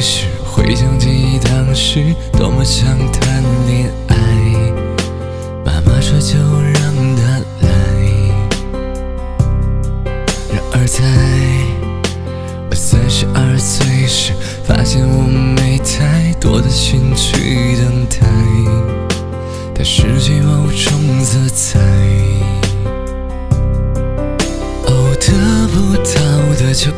想起当时多么想谈恋爱，妈妈说就让他来。然而在我三十二岁时，发现我没太多的心去等待，它失去某种色彩。哦，得不到的就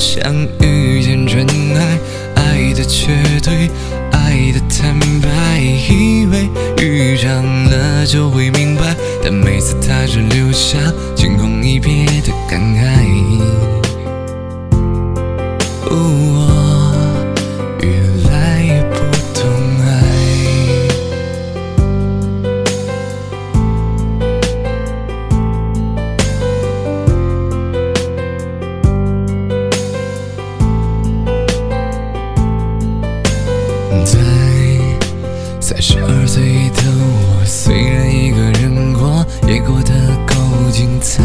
想遇见真爱？爱的绝对，爱的坦白，以为遇上了就会明白，但每次他只留下惊鸿一瞥的感慨。在三十二岁的我，虽然一个人过，也过得够精彩。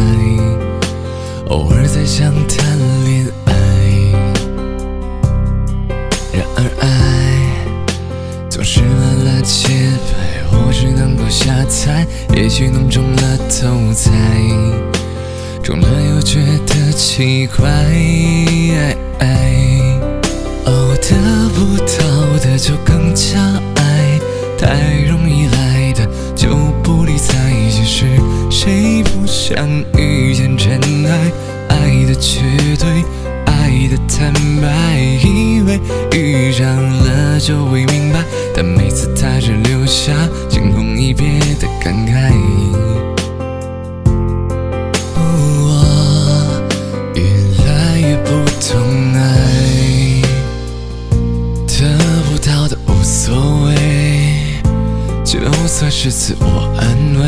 偶尔在想谈恋爱，然而爱总是乱了节拍，我只能够瞎猜，也许弄中了头彩，中了又觉得奇怪。想遇见真爱？爱的绝对，爱的坦白，以为遇上了就会明白，但每次他只留下惊鸿一瞥的感慨。我越来越不懂爱。得不到的无所谓，就算是自我安慰，